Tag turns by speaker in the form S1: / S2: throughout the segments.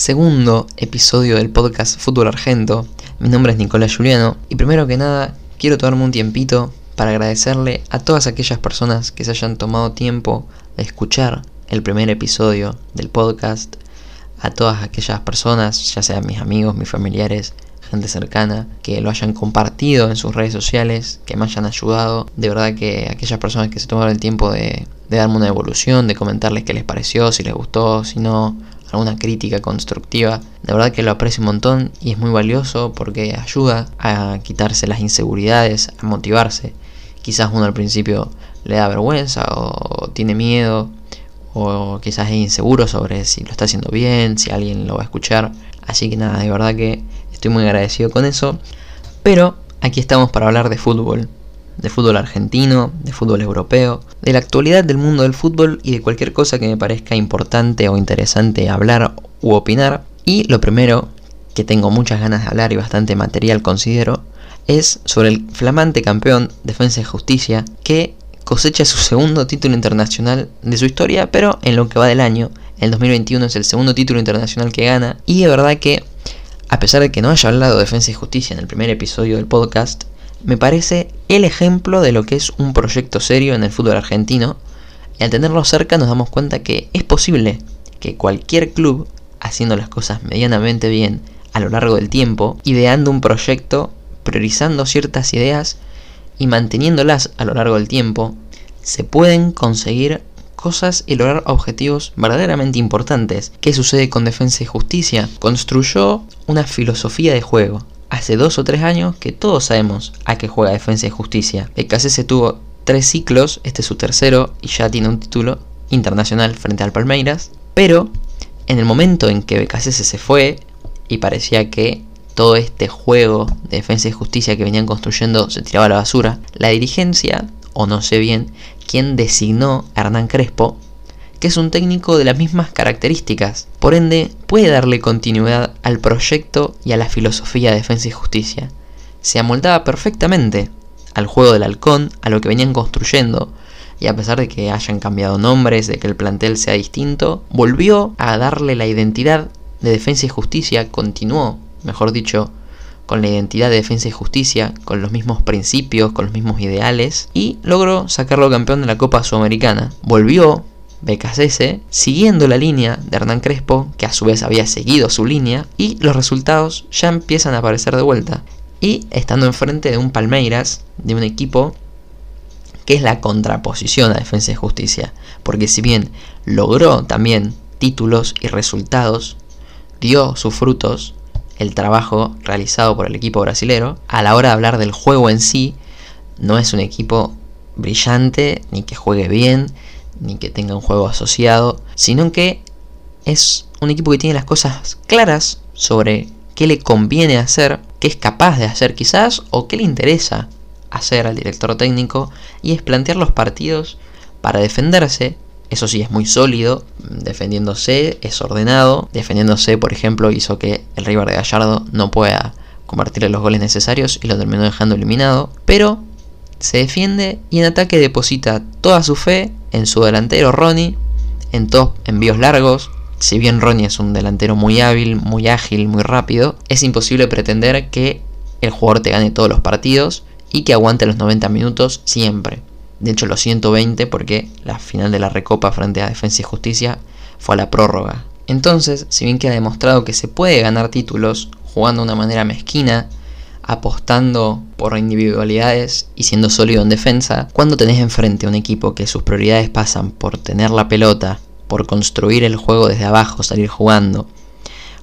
S1: segundo episodio del podcast Fútbol Argento. Mi nombre es Nicolás Juliano y primero que nada quiero tomarme un tiempito para agradecerle a todas aquellas personas que se hayan tomado tiempo de escuchar el primer episodio del podcast, a todas aquellas personas, ya sean mis amigos, mis familiares, gente cercana, que lo hayan compartido en sus redes sociales, que me hayan ayudado. De verdad que aquellas personas que se tomaron el tiempo de, darme una evolución, de comentarles qué les pareció, si les gustó, si no, alguna crítica constructiva. De verdad que lo aprecio un montón y es muy valioso porque ayuda a quitarse las inseguridades, a motivarse. Quizás uno al principio le da vergüenza o tiene miedo o quizás es inseguro sobre si lo está haciendo bien, si alguien lo va a escuchar. Así que nada, de verdad que estoy muy agradecido con eso. Pero aquí estamos para hablar de fútbol, de fútbol argentino, de fútbol europeo, de la actualidad del mundo del fútbol y de cualquier cosa que me parezca importante o interesante hablar u opinar. Y lo primero que tengo muchas ganas de hablar y bastante material considero es sobre el flamante campeón Defensa y Justicia que cosecha su segundo título internacional de su historia, pero en lo que va del año, el 2021 es el segundo título internacional que gana y de verdad que a pesar de que no haya hablado de defensa y justicia en el primer episodio del podcast, me parece el ejemplo de lo que es un proyecto serio en el fútbol argentino. Y al tenerlo cerca nos damos cuenta que es posible que cualquier club, haciendo las cosas medianamente bien a lo largo del tiempo, ideando un proyecto, priorizando ciertas ideas y manteniéndolas a lo largo del tiempo, se pueden conseguir cosas y lograr objetivos verdaderamente importantes. ¿Qué sucede con Defensa y Justicia? Construyó una filosofía de juego. Hace dos o tres años que todos sabemos a qué juega Defensa y Justicia. Se tuvo tres ciclos, este es su tercero y ya tiene un título internacional frente al Palmeiras. Pero en el momento en que Becasese se fue y parecía que todo este juego de defensa y justicia que venían construyendo se tiraba a la basura, la dirigencia, o no sé bien, quien designó a Hernán Crespo, que es un técnico de las mismas características. Por ende, puede darle continuidad al proyecto y a la filosofía de defensa y justicia. Se amoldaba perfectamente al juego del halcón, a lo que venían construyendo, y a pesar de que hayan cambiado nombres, de que el plantel sea distinto, volvió a darle la identidad de defensa y justicia, continuó, mejor dicho, con la identidad de defensa y justicia, con los mismos principios, con los mismos ideales, y logró sacarlo campeón de la Copa Sudamericana. Volvió BKCS siguiendo la línea de Hernán Crespo, que a su vez había seguido su línea, y los resultados ya empiezan a aparecer de vuelta. Y estando enfrente de un Palmeiras, de un equipo que es la contraposición a Defensa y Justicia, porque si bien logró también títulos y resultados, dio sus frutos, el trabajo realizado por el equipo brasilero. A la hora de hablar del juego en sí, no es un equipo brillante, ni que juegue bien, ni que tenga un juego asociado, sino que es un equipo que tiene las cosas claras sobre qué le conviene hacer, qué es capaz de hacer quizás, o qué le interesa hacer al director técnico, y es plantear los partidos para defenderse eso sí, es muy sólido, defendiéndose, es ordenado. Defendiéndose, por ejemplo, hizo que el River de Gallardo no pueda convertirle los goles necesarios y lo terminó dejando eliminado. Pero se defiende y en ataque deposita toda su fe en su delantero Ronnie, en top envíos largos. Si bien Ronnie es un delantero muy hábil, muy ágil, muy rápido, es imposible pretender que el jugador te gane todos los partidos y que aguante los 90 minutos siempre de hecho los 120 porque la final de la Recopa frente a Defensa y Justicia fue a la prórroga. Entonces, si bien queda demostrado que se puede ganar títulos jugando de una manera mezquina, apostando por individualidades y siendo sólido en defensa, cuando tenés enfrente un equipo que sus prioridades pasan por tener la pelota, por construir el juego desde abajo, salir jugando,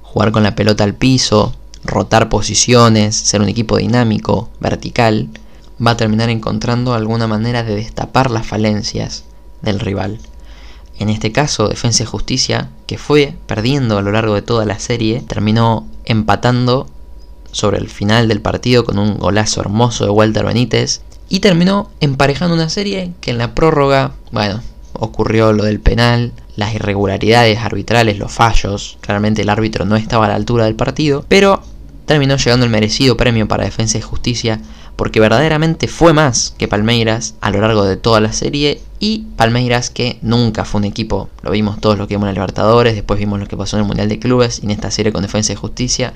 S1: jugar con la pelota al piso, rotar posiciones, ser un equipo dinámico, vertical, va a terminar encontrando alguna manera de destapar las falencias del rival. En este caso, Defensa y Justicia, que fue perdiendo a lo largo de toda la serie, terminó empatando sobre el final del partido con un golazo hermoso de Walter Benítez y terminó emparejando una serie que en la prórroga, bueno, ocurrió lo del penal, las irregularidades arbitrales, los fallos, claramente el árbitro no estaba a la altura del partido, pero terminó llegando el merecido premio para Defensa y Justicia porque verdaderamente fue más que Palmeiras a lo largo de toda la serie y Palmeiras que nunca fue un equipo, lo vimos todos lo que vimos en la Libertadores, después vimos lo que pasó en el Mundial de Clubes y en esta serie con Defensa y Justicia,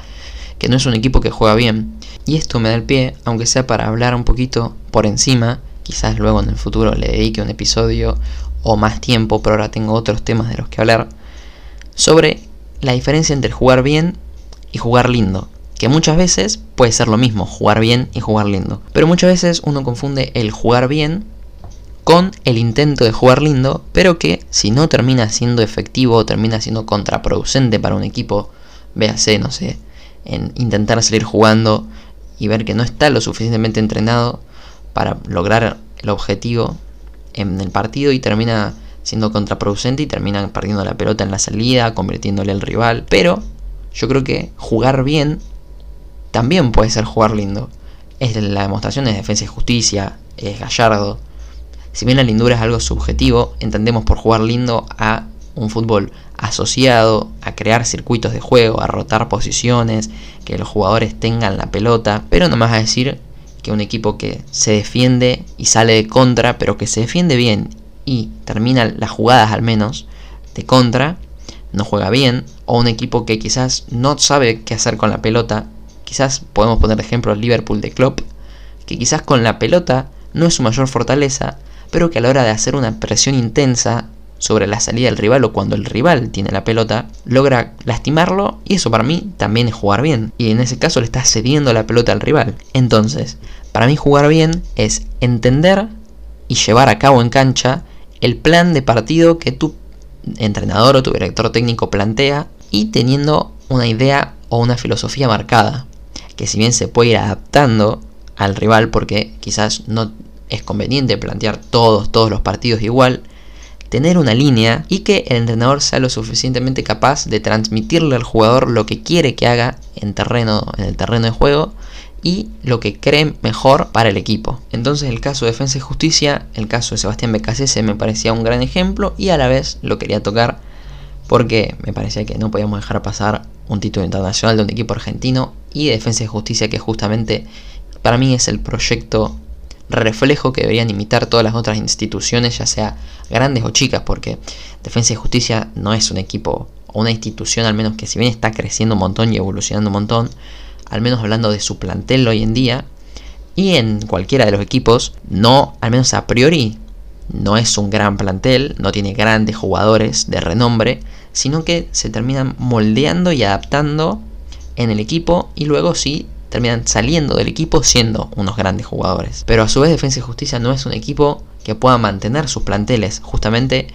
S1: que no es un equipo que juega bien. Y esto me da el pie, aunque sea para hablar un poquito por encima, quizás luego en el futuro le dedique un episodio o más tiempo, pero ahora tengo otros temas de los que hablar, sobre la diferencia entre jugar bien y jugar lindo que muchas veces puede ser lo mismo, jugar bien y jugar lindo. Pero muchas veces uno confunde el jugar bien con el intento de jugar lindo, pero que si no termina siendo efectivo o termina siendo contraproducente para un equipo, véase, no sé, en intentar salir jugando y ver que no está lo suficientemente entrenado para lograr el objetivo en el partido y termina siendo contraproducente y termina perdiendo la pelota en la salida, convirtiéndole al rival. Pero yo creo que jugar bien también puede ser jugar lindo. Es la demostración de defensa y justicia, es gallardo. Si bien la lindura es algo subjetivo, entendemos por jugar lindo a un fútbol asociado a crear circuitos de juego, a rotar posiciones, que los jugadores tengan la pelota, pero no más a decir que un equipo que se defiende y sale de contra, pero que se defiende bien y termina las jugadas al menos de contra, no juega bien, o un equipo que quizás no sabe qué hacer con la pelota. Quizás podemos poner de ejemplo Liverpool de Klopp, que quizás con la pelota no es su mayor fortaleza, pero que a la hora de hacer una presión intensa sobre la salida del rival o cuando el rival tiene la pelota, logra lastimarlo y eso para mí también es jugar bien. Y en ese caso le está cediendo la pelota al rival. Entonces, para mí jugar bien es entender y llevar a cabo en cancha el plan de partido que tu entrenador o tu director técnico plantea y teniendo una idea o una filosofía marcada que si bien se puede ir adaptando al rival porque quizás no es conveniente plantear todos, todos los partidos igual, tener una línea y que el entrenador sea lo suficientemente capaz de transmitirle al jugador lo que quiere que haga en, terreno, en el terreno de juego y lo que cree mejor para el equipo. Entonces el caso de Defensa y Justicia, el caso de Sebastián Becasese me parecía un gran ejemplo y a la vez lo quería tocar porque me parecía que no podíamos dejar pasar un título internacional de un equipo argentino y de Defensa y Justicia que justamente para mí es el proyecto reflejo que deberían imitar todas las otras instituciones, ya sea grandes o chicas, porque Defensa y Justicia no es un equipo o una institución al menos que si bien está creciendo un montón y evolucionando un montón, al menos hablando de su plantel hoy en día, y en cualquiera de los equipos, no, al menos a priori, no es un gran plantel, no tiene grandes jugadores de renombre, sino que se terminan moldeando y adaptando en el equipo y luego sí terminan saliendo del equipo siendo unos grandes jugadores. Pero a su vez Defensa y Justicia no es un equipo que pueda mantener sus planteles. Justamente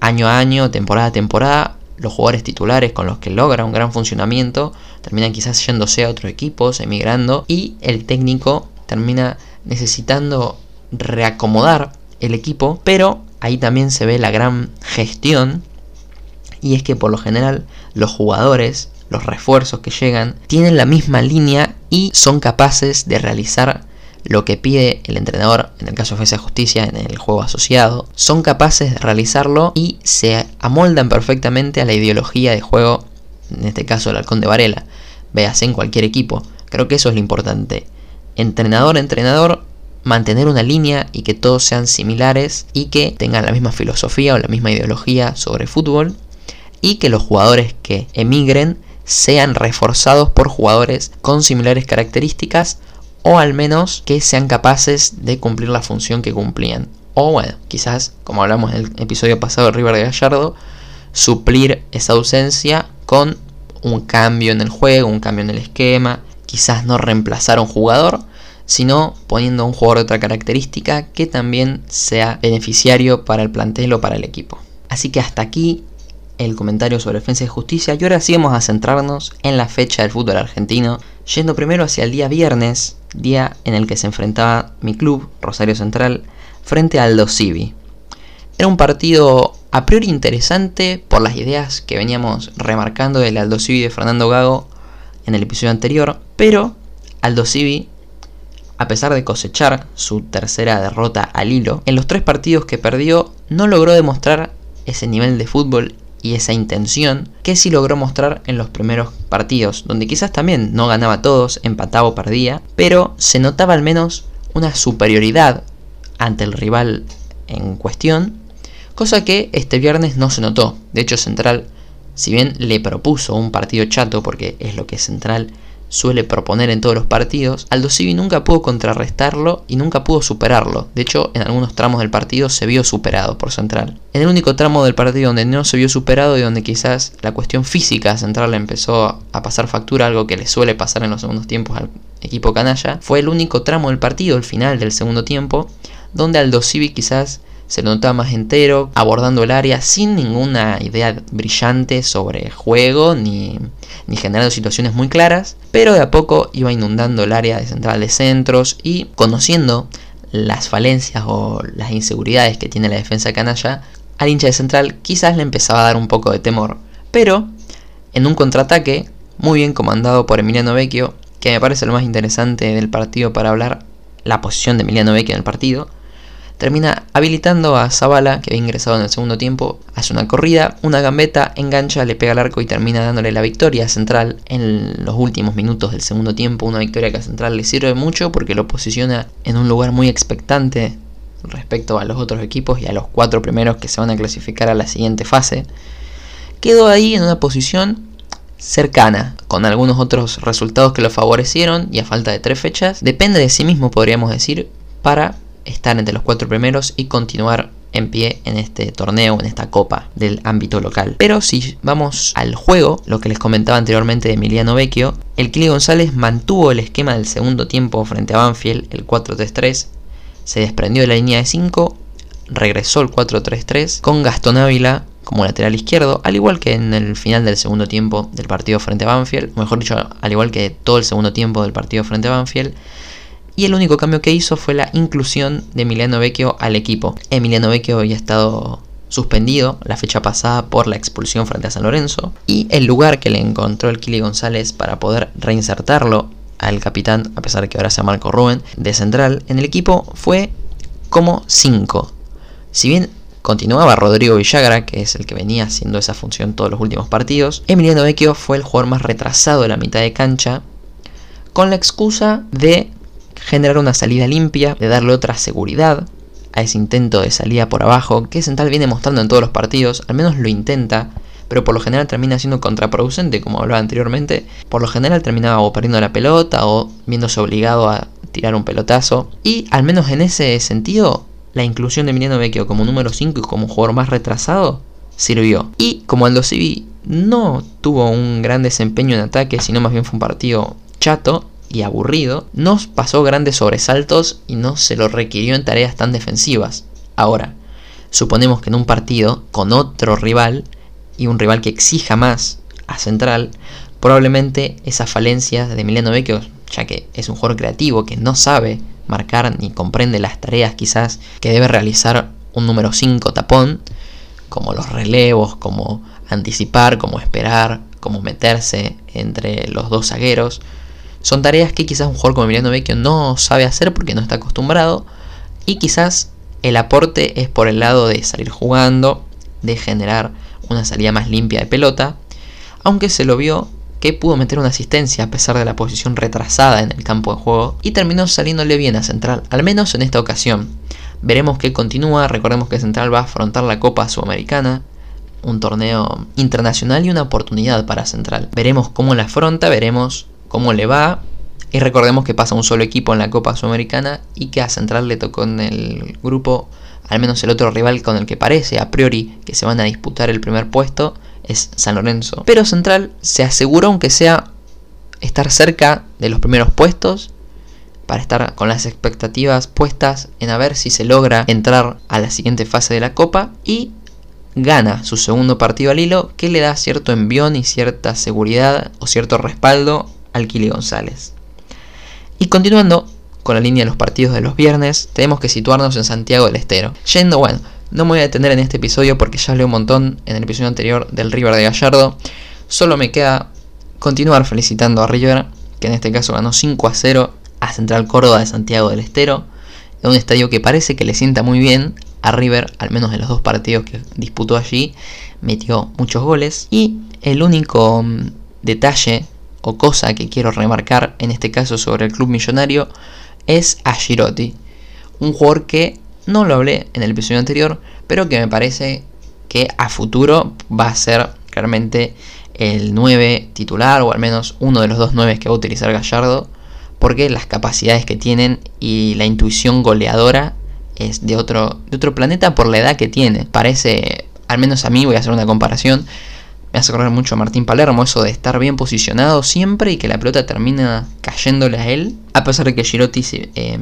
S1: año a año, temporada a temporada, los jugadores titulares con los que logra un gran funcionamiento terminan quizás yéndose a otros equipos, emigrando y el técnico termina necesitando reacomodar el equipo, pero ahí también se ve la gran gestión y es que por lo general los jugadores, los refuerzos que llegan, tienen la misma línea y son capaces de realizar lo que pide el entrenador, en el caso de Defensa de Justicia, en el juego asociado, son capaces de realizarlo y se amoldan perfectamente a la ideología de juego, en este caso el halcón de Varela. Véase en cualquier equipo. Creo que eso es lo importante. Entrenador, entrenador, mantener una línea y que todos sean similares y que tengan la misma filosofía o la misma ideología sobre fútbol y que los jugadores que emigren sean reforzados por jugadores con similares características o al menos que sean capaces de cumplir la función que cumplían. O bueno, quizás, como hablamos en el episodio pasado de River de Gallardo, suplir esa ausencia con un cambio en el juego, un cambio en el esquema, quizás no reemplazar a un jugador, sino poniendo a un jugador de otra característica que también sea beneficiario para el plantel o para el equipo. Así que hasta aquí el comentario sobre defensa y justicia y ahora sí vamos a centrarnos en la fecha del fútbol argentino, yendo primero hacia el día viernes, día en el que se enfrentaba mi club, Rosario Central, frente al Aldo Civi. Era un partido a priori interesante por las ideas que veníamos remarcando del Aldo Civi de Fernando Gago en el episodio anterior, pero Aldo Civi, a pesar de cosechar su tercera derrota al hilo, en los tres partidos que perdió no logró demostrar ese nivel de fútbol y esa intención que sí logró mostrar en los primeros partidos, donde quizás también no ganaba todos, empataba o perdía, pero se notaba al menos una superioridad ante el rival en cuestión, cosa que este viernes no se notó. De hecho, Central, si bien le propuso un partido chato, porque es lo que Central suele proponer en todos los partidos, Aldo Civi nunca pudo contrarrestarlo y nunca pudo superarlo. De hecho, en algunos tramos del partido se vio superado por Central. En el único tramo del partido donde no se vio superado y donde quizás la cuestión física Central le empezó a pasar factura, algo que le suele pasar en los segundos tiempos al equipo canalla, fue el único tramo del partido, el final del segundo tiempo, donde Aldo Civi quizás se lo notaba más entero, abordando el área sin ninguna idea brillante sobre juego, ni, ni generando situaciones muy claras, pero de a poco iba inundando el área de central de centros y conociendo las falencias o las inseguridades que tiene la defensa canalla, al hincha de central quizás le empezaba a dar un poco de temor. Pero en un contraataque, muy bien comandado por Emiliano Vecchio, que me parece lo más interesante del partido para hablar la posición de Emiliano Vecchio en el partido, termina habilitando a Zavala, que había ingresado en el segundo tiempo, hace una corrida, una gambeta, engancha, le pega al arco y termina dándole la victoria a Central en los últimos minutos del segundo tiempo, una victoria que a Central le sirve mucho porque lo posiciona en un lugar muy expectante respecto a los otros equipos y a los cuatro primeros que se van a clasificar a la siguiente fase. Quedó ahí en una posición cercana, con algunos otros resultados que lo favorecieron y a falta de tres fechas, depende de sí mismo podríamos decir para estar entre los cuatro primeros y continuar en pie en este torneo, en esta copa del ámbito local. Pero si vamos al juego, lo que les comentaba anteriormente de Emiliano Vecchio, el Kili González mantuvo el esquema del segundo tiempo frente a Banfield, el 4-3-3, se desprendió de la línea de 5, regresó el 4-3-3 con Gastón Ávila como lateral izquierdo, al igual que en el final del segundo tiempo del partido frente a Banfield, mejor dicho, al igual que todo el segundo tiempo del partido frente a Banfield, y el único cambio que hizo fue la inclusión de Emiliano Vecchio al equipo. Emiliano Vecchio había estado suspendido la fecha pasada por la expulsión frente a San Lorenzo y el lugar que le encontró el Kili González para poder reinsertarlo al capitán, a pesar de que ahora sea Marco Rubén, de central en el equipo fue como 5. Si bien continuaba Rodrigo Villagra, que es el que venía haciendo esa función todos los últimos partidos, Emiliano Vecchio fue el jugador más retrasado de la mitad de cancha con la excusa de generar una salida limpia, de darle otra seguridad a ese intento de salida por abajo, que Central viene mostrando en todos los partidos, al menos lo intenta, pero por lo general termina siendo contraproducente, como hablaba anteriormente. Por lo general terminaba o perdiendo la pelota o viéndose obligado a tirar un pelotazo. Y al menos en ese sentido, la inclusión de Emiliano Vecchio como número 5 y como jugador más retrasado sirvió. Y como Aldo Civi no tuvo un gran desempeño en ataque, sino más bien fue un partido chato, y aburrido, no pasó grandes sobresaltos y no se lo requirió en tareas tan defensivas. Ahora, suponemos que en un partido con otro rival y un rival que exija más a Central, probablemente esas falencias de Emiliano Vecchio, ya que es un jugador creativo que no sabe marcar ni comprende las tareas quizás que debe realizar un número 5 tapón, como los relevos, como anticipar, como esperar, como meterse entre los dos zagueros, son tareas que quizás un jugador como Emiliano Vecchio no sabe hacer porque no está acostumbrado. Y quizás el aporte es por el lado de salir jugando, de generar una salida más limpia de pelota. Aunque se lo vio que pudo meter una asistencia a pesar de la posición retrasada en el campo de juego y terminó saliéndole bien a Central, al menos en esta ocasión. Veremos que continúa, recordemos que Central va a afrontar la Copa Sudamericana, un torneo internacional y una oportunidad para Central. Veremos cómo la afronta, veremos cómo le va. Y recordemos que pasa un solo equipo en la Copa Sudamericana y que a Central le tocó en el grupo, al menos el otro rival con el que parece a priori que se van a disputar el primer puesto es San Lorenzo. Pero Central se aseguró, aunque sea estar cerca de los primeros puestos, para estar con las expectativas puestas en a ver si se logra entrar a la siguiente fase de la Copa y gana su segundo partido al hilo que le da cierto envión y cierta seguridad o cierto respaldo al González. Y continuando con la línea de los partidos de los viernes, tenemos que situarnos en Santiago del Estero. Yendo, bueno, no me voy a detener en este episodio porque ya hablé un montón en el episodio anterior del River de Gallardo. Solo me queda continuar felicitando a River, que en este caso ganó 5 a 0 a Central Córdoba de Santiago del Estero, en un estadio que parece que le sienta muy bien a River, al menos en los dos partidos que disputó allí, metió muchos goles. Y el único mm, detalle o cosa que quiero remarcar en este caso sobre el club millonario es a Girotti. Un jugador que no lo hablé en el episodio anterior, pero que me parece que a futuro va a ser claramente el 9 titular o al menos uno de los dos 9 que va a utilizar Gallardo porque las capacidades que tienen y la intuición goleadora es de otro, de otro planeta por la edad que tiene. Parece, al menos a mí voy a hacer una comparación, me hace acordar mucho a Martín Palermo, eso de estar bien posicionado siempre y que la pelota termina cayéndole a él, a pesar de que Girotti eh,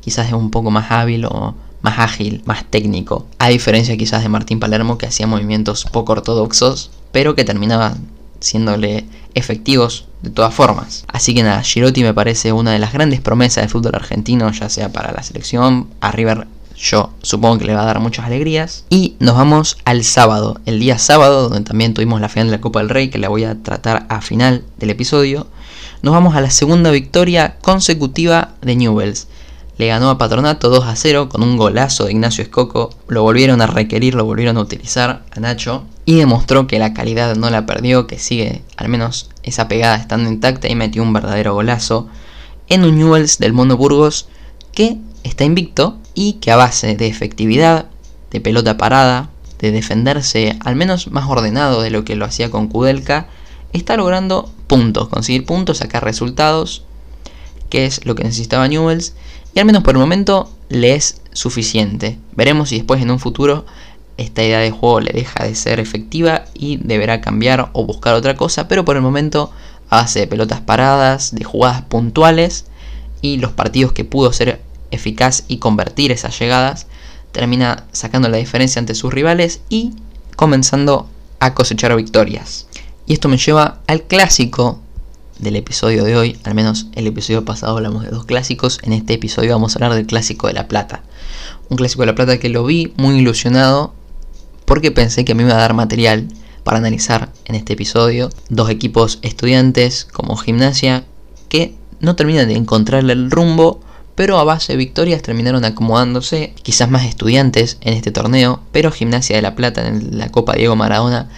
S1: quizás es un poco más hábil o más ágil, más técnico, a diferencia quizás de Martín Palermo que hacía movimientos poco ortodoxos, pero que terminaba siéndole efectivos de todas formas. Así que nada, Girotti me parece una de las grandes promesas del fútbol argentino, ya sea para la selección, a River yo supongo que le va a dar muchas alegrías. Y nos vamos al sábado, el día sábado, donde también tuvimos la final de la Copa del Rey, que la voy a tratar a final del episodio. Nos vamos a la segunda victoria consecutiva de Newells. Le ganó a Patronato 2 a 0 con un golazo de Ignacio Escoco. Lo volvieron a requerir, lo volvieron a utilizar a Nacho. Y demostró que la calidad no la perdió, que sigue al menos esa pegada estando intacta y metió un verdadero golazo en un Newells del Mono Burgos que está invicto y que a base de efectividad, de pelota parada, de defenderse al menos más ordenado de lo que lo hacía con Kudelka, está logrando puntos, conseguir puntos, sacar resultados, que es lo que necesitaba Newells, y al menos por el momento le es suficiente. Veremos si después en un futuro esta idea de juego le deja de ser efectiva y deberá cambiar o buscar otra cosa, pero por el momento a base de pelotas paradas, de jugadas puntuales y los partidos que pudo ser eficaz y convertir esas llegadas, termina sacando la diferencia ante sus rivales y comenzando a cosechar victorias. Y esto me lleva al clásico del episodio de hoy, al menos el episodio pasado hablamos de dos clásicos, en este episodio vamos a hablar del clásico de La Plata. Un clásico de La Plata que lo vi muy ilusionado porque pensé que me iba a dar material para analizar en este episodio. Dos equipos estudiantes como gimnasia que no terminan de encontrarle el rumbo pero a base de victorias terminaron acomodándose, quizás más estudiantes en este torneo, pero Gimnasia de la Plata en la Copa Diego Maradona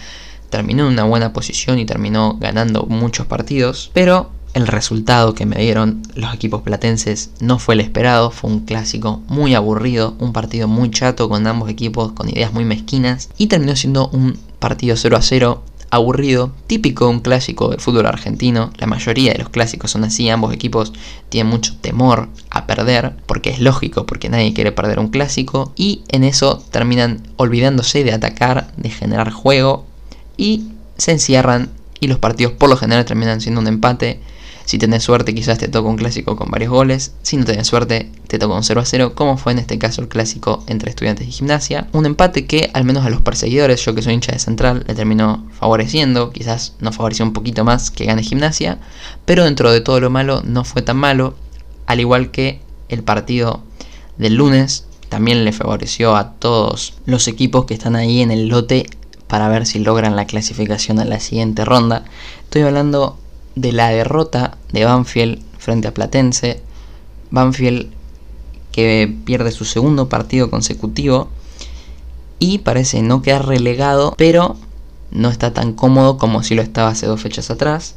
S1: terminó en una buena posición y terminó ganando muchos partidos, pero el resultado que me dieron los equipos platenses no fue el esperado, fue un clásico muy aburrido, un partido muy chato con ambos equipos con ideas muy mezquinas y terminó siendo un partido 0 a 0 aburrido, típico de un clásico de fútbol argentino. La mayoría de los clásicos son así, ambos equipos tienen mucho temor a perder, porque es lógico, porque nadie quiere perder un clásico, y en eso terminan olvidándose de atacar, de generar juego, y se encierran, y los partidos por lo general terminan siendo un empate si tenés suerte, quizás te toca un clásico con varios goles. Si no tenés suerte, te toca un 0 a 0, como fue en este caso el clásico entre estudiantes y gimnasia. Un empate que, al menos a los perseguidores, yo que soy hincha de central, le terminó favoreciendo. Quizás nos favoreció un poquito más que gane gimnasia. Pero dentro de todo lo malo, no fue tan malo. Al igual que el partido del lunes, también le favoreció a todos los equipos que están ahí en el lote para ver si logran la clasificación a la siguiente ronda. Estoy hablando de la derrota de Banfield frente a Platense. Banfield que pierde su segundo partido consecutivo y parece no quedar relegado, pero no está tan cómodo como si lo estaba hace dos fechas atrás.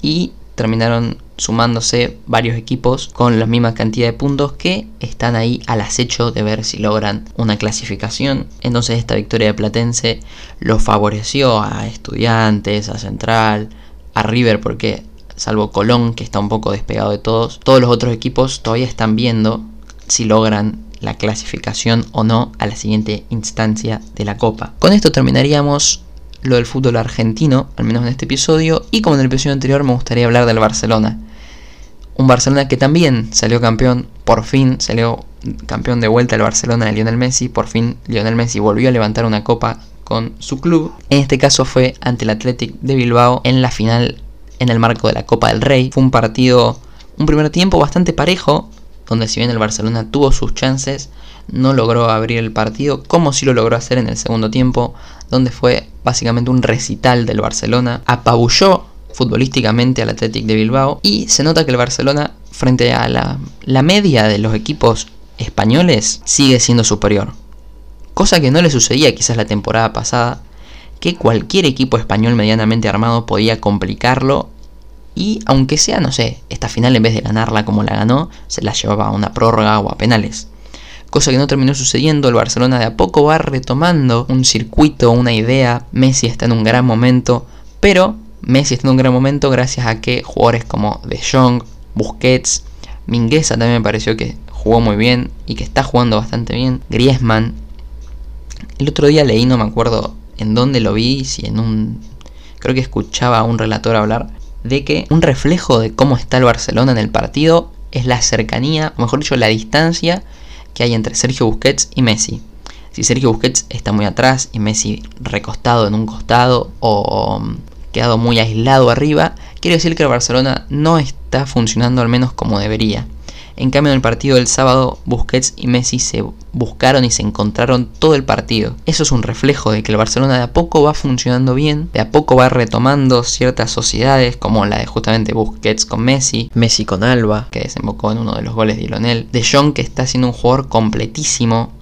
S1: Y terminaron sumándose varios equipos con la misma cantidad de puntos que están ahí al acecho de ver si logran una clasificación. Entonces esta victoria de Platense lo favoreció a estudiantes, a Central, a River porque salvo Colón que está un poco despegado de todos, todos los otros equipos todavía están viendo si logran la clasificación o no a la siguiente instancia de la Copa. Con esto terminaríamos lo del fútbol argentino, al menos en este episodio, y como en el episodio anterior me gustaría hablar del Barcelona. Un Barcelona que también salió campeón, por fin salió campeón de vuelta el Barcelona de Lionel Messi, por fin Lionel Messi volvió a levantar una copa con su club. En este caso fue ante el Athletic de Bilbao en la final en el marco de la Copa del Rey. Fue un partido, un primer tiempo bastante parejo, donde si bien el Barcelona tuvo sus chances, no logró abrir el partido como si lo logró hacer en el segundo tiempo, donde fue básicamente un recital del Barcelona, apabulló futbolísticamente al Athletic de Bilbao y se nota que el Barcelona frente a la, la media de los equipos españoles sigue siendo superior cosa que no le sucedía quizás la temporada pasada, que cualquier equipo español medianamente armado podía complicarlo y aunque sea, no sé, esta final en vez de ganarla como la ganó, se la llevaba a una prórroga o a penales. Cosa que no terminó sucediendo, el Barcelona de a poco va retomando un circuito, una idea, Messi está en un gran momento, pero Messi está en un gran momento gracias a que jugadores como De Jong, Busquets, Mingueza también me pareció que jugó muy bien y que está jugando bastante bien, Griezmann. El otro día leí, no me acuerdo en dónde lo vi, si en un... Creo que escuchaba a un relator hablar de que un reflejo de cómo está el Barcelona en el partido es la cercanía, o mejor dicho, la distancia que hay entre Sergio Busquets y Messi. Si Sergio Busquets está muy atrás y Messi recostado en un costado o um, quedado muy aislado arriba, quiere decir que el Barcelona no está funcionando al menos como debería. En cambio, en el partido del sábado, Busquets y Messi se buscaron y se encontraron todo el partido. Eso es un reflejo de que el Barcelona de a poco va funcionando bien, de a poco va retomando ciertas sociedades, como la de justamente Busquets con Messi, Messi con Alba, que desembocó en uno de los goles de Lionel, de Jong, que está siendo un jugador completísimo,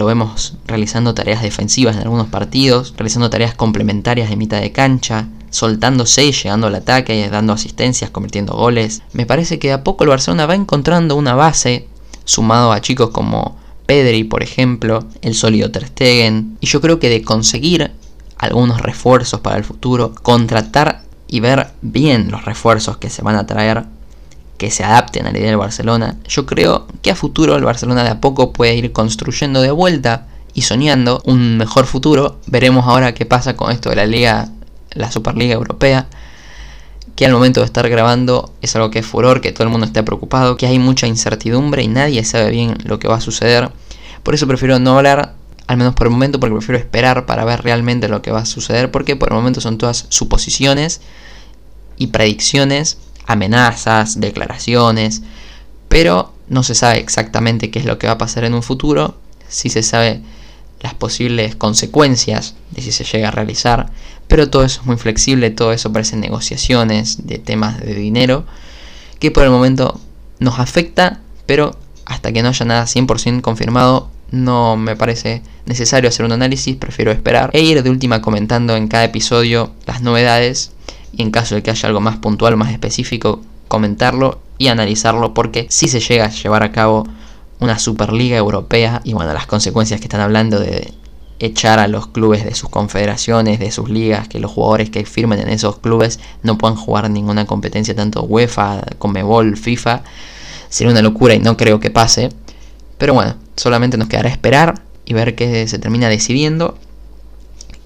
S1: lo vemos realizando tareas defensivas en algunos partidos, realizando tareas complementarias de mitad de cancha, soltándose y llegando al ataque, dando asistencias, convirtiendo goles. Me parece que a poco el Barcelona va encontrando una base, sumado a chicos como Pedri, por ejemplo, el sólido Ter y yo creo que de conseguir algunos refuerzos para el futuro, contratar y ver bien los refuerzos que se van a traer, que se adapten a la idea del Barcelona, yo creo que a futuro el Barcelona de a poco puede ir construyendo de vuelta y soñando un mejor futuro. Veremos ahora qué pasa con esto de la liga la Superliga Europea, que al momento de estar grabando es algo que es furor, que todo el mundo está preocupado, que hay mucha incertidumbre y nadie sabe bien lo que va a suceder. Por eso prefiero no hablar, al menos por el momento, porque prefiero esperar para ver realmente lo que va a suceder, porque por el momento son todas suposiciones y predicciones, amenazas, declaraciones, pero no se sabe exactamente qué es lo que va a pasar en un futuro, si se sabe las posibles consecuencias de si se llega a realizar, pero todo eso es muy flexible, todo eso parece negociaciones de temas de dinero, que por el momento nos afecta, pero hasta que no haya nada 100% confirmado, no me parece necesario hacer un análisis, prefiero esperar e ir de última comentando en cada episodio las novedades y en caso de que haya algo más puntual, más específico, comentarlo y analizarlo porque si se llega a llevar a cabo una Superliga Europea y bueno, las consecuencias que están hablando de echar a los clubes de sus confederaciones, de sus ligas, que los jugadores que firmen en esos clubes no puedan jugar ninguna competencia, tanto UEFA, Conmebol, FIFA. Sería una locura y no creo que pase. Pero bueno, solamente nos quedará esperar y ver qué se termina decidiendo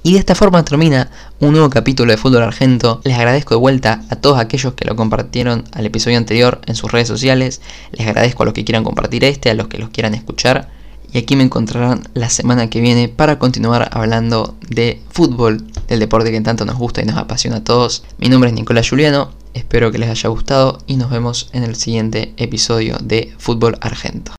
S1: y de esta forma termina un nuevo capítulo de Fútbol Argento. Les agradezco de vuelta a todos aquellos que lo compartieron al episodio anterior en sus redes sociales. Les agradezco a los que quieran compartir este, a los que los quieran escuchar. Y aquí me encontrarán la semana que viene para continuar hablando de fútbol, del deporte que tanto nos gusta y nos apasiona a todos. Mi nombre es Nicolás Juliano, espero que les haya gustado y nos vemos en el siguiente episodio de Fútbol Argento.